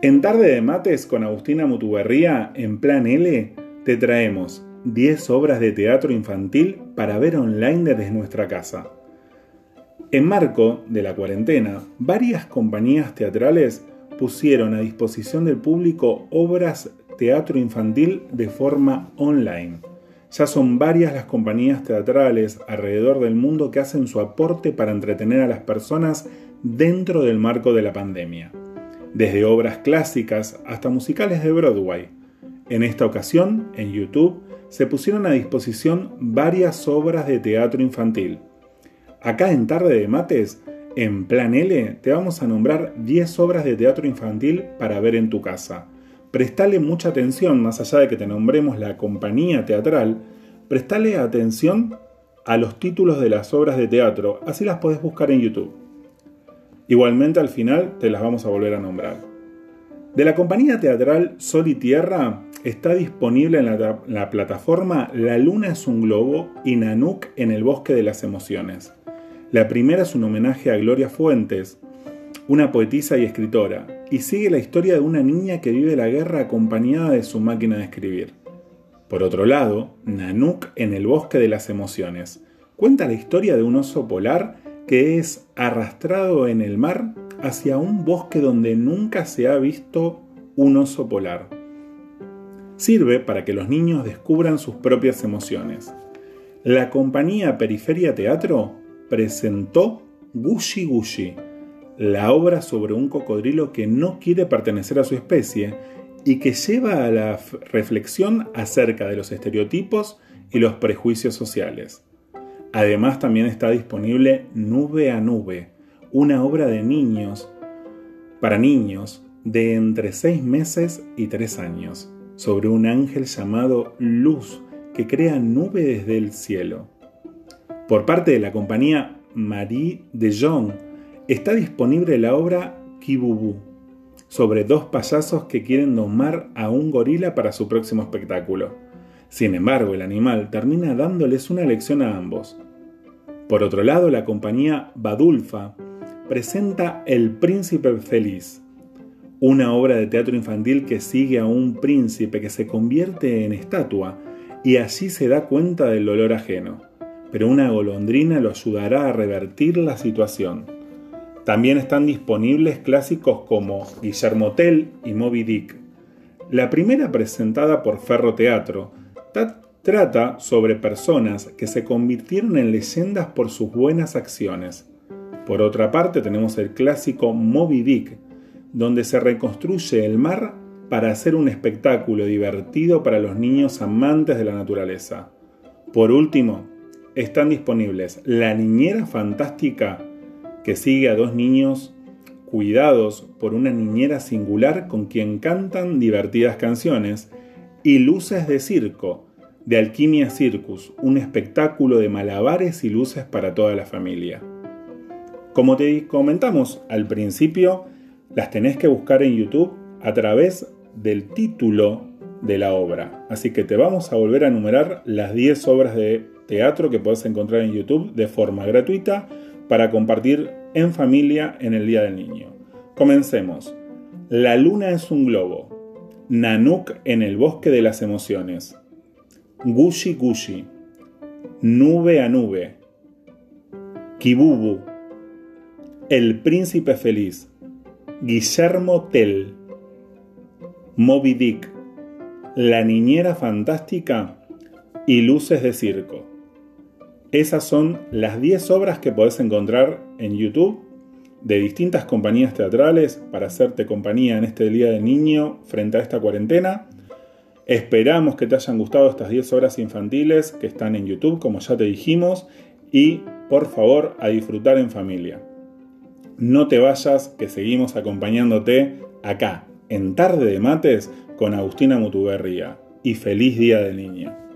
En Tarde de Mates con Agustina Mutuberría, en Plan L, te traemos 10 obras de teatro infantil para ver online desde nuestra casa. En marco de la cuarentena, varias compañías teatrales pusieron a disposición del público obras teatro infantil de forma online. Ya son varias las compañías teatrales alrededor del mundo que hacen su aporte para entretener a las personas dentro del marco de la pandemia, desde obras clásicas hasta musicales de Broadway. En esta ocasión, en YouTube, se pusieron a disposición varias obras de teatro infantil. Acá en Tarde de Mates, en Plan L, te vamos a nombrar 10 obras de teatro infantil para ver en tu casa prestale mucha atención, más allá de que te nombremos la compañía teatral, prestale atención a los títulos de las obras de teatro, así las podés buscar en YouTube. Igualmente al final te las vamos a volver a nombrar. De la compañía teatral Sol y Tierra está disponible en la, la plataforma La Luna es un globo y Nanuk en el bosque de las emociones. La primera es un homenaje a Gloria Fuentes, una poetisa y escritora, y sigue la historia de una niña que vive la guerra acompañada de su máquina de escribir. Por otro lado, Nanook en el bosque de las emociones cuenta la historia de un oso polar que es arrastrado en el mar hacia un bosque donde nunca se ha visto un oso polar. Sirve para que los niños descubran sus propias emociones. La compañía Periferia Teatro presentó Gushi Gushi, la obra sobre un cocodrilo que no quiere pertenecer a su especie y que lleva a la reflexión acerca de los estereotipos y los prejuicios sociales. Además también está disponible Nube a Nube, una obra de niños, para niños de entre 6 meses y 3 años, sobre un ángel llamado Luz que crea nube desde el cielo. Por parte de la compañía Marie de Jong, está disponible la obra Kibubu, sobre dos payasos que quieren domar a un gorila para su próximo espectáculo. Sin embargo, el animal termina dándoles una lección a ambos. Por otro lado, la compañía Badulfa presenta El Príncipe Feliz, una obra de teatro infantil que sigue a un príncipe que se convierte en estatua y allí se da cuenta del dolor ajeno, pero una golondrina lo ayudará a revertir la situación. También están disponibles clásicos como Guillermo Tell y Moby Dick. La primera presentada por Ferro Teatro trata sobre personas que se convirtieron en leyendas por sus buenas acciones. Por otra parte tenemos el clásico Moby Dick, donde se reconstruye el mar para hacer un espectáculo divertido para los niños amantes de la naturaleza. Por último, están disponibles La Niñera Fantástica que sigue a dos niños cuidados por una niñera singular con quien cantan divertidas canciones, y Luces de Circo, de Alquimia Circus, un espectáculo de malabares y luces para toda la familia. Como te comentamos al principio, las tenés que buscar en YouTube a través del título de la obra. Así que te vamos a volver a enumerar las 10 obras de teatro que puedes encontrar en YouTube de forma gratuita para compartir en familia en el Día del Niño. Comencemos. La luna es un globo. Nanook en el bosque de las emociones. Gushi Gushi. Nube a nube. Kibubu. El príncipe feliz. Guillermo Tell. Moby Dick. La niñera fantástica y luces de circo. Esas son las 10 obras que podés encontrar en YouTube de distintas compañías teatrales para hacerte compañía en este Día del Niño frente a esta cuarentena. Esperamos que te hayan gustado estas 10 obras infantiles que están en YouTube, como ya te dijimos, y por favor a disfrutar en familia. No te vayas, que seguimos acompañándote acá, en Tarde de Mates, con Agustina Mutuberría. Y feliz Día del Niño.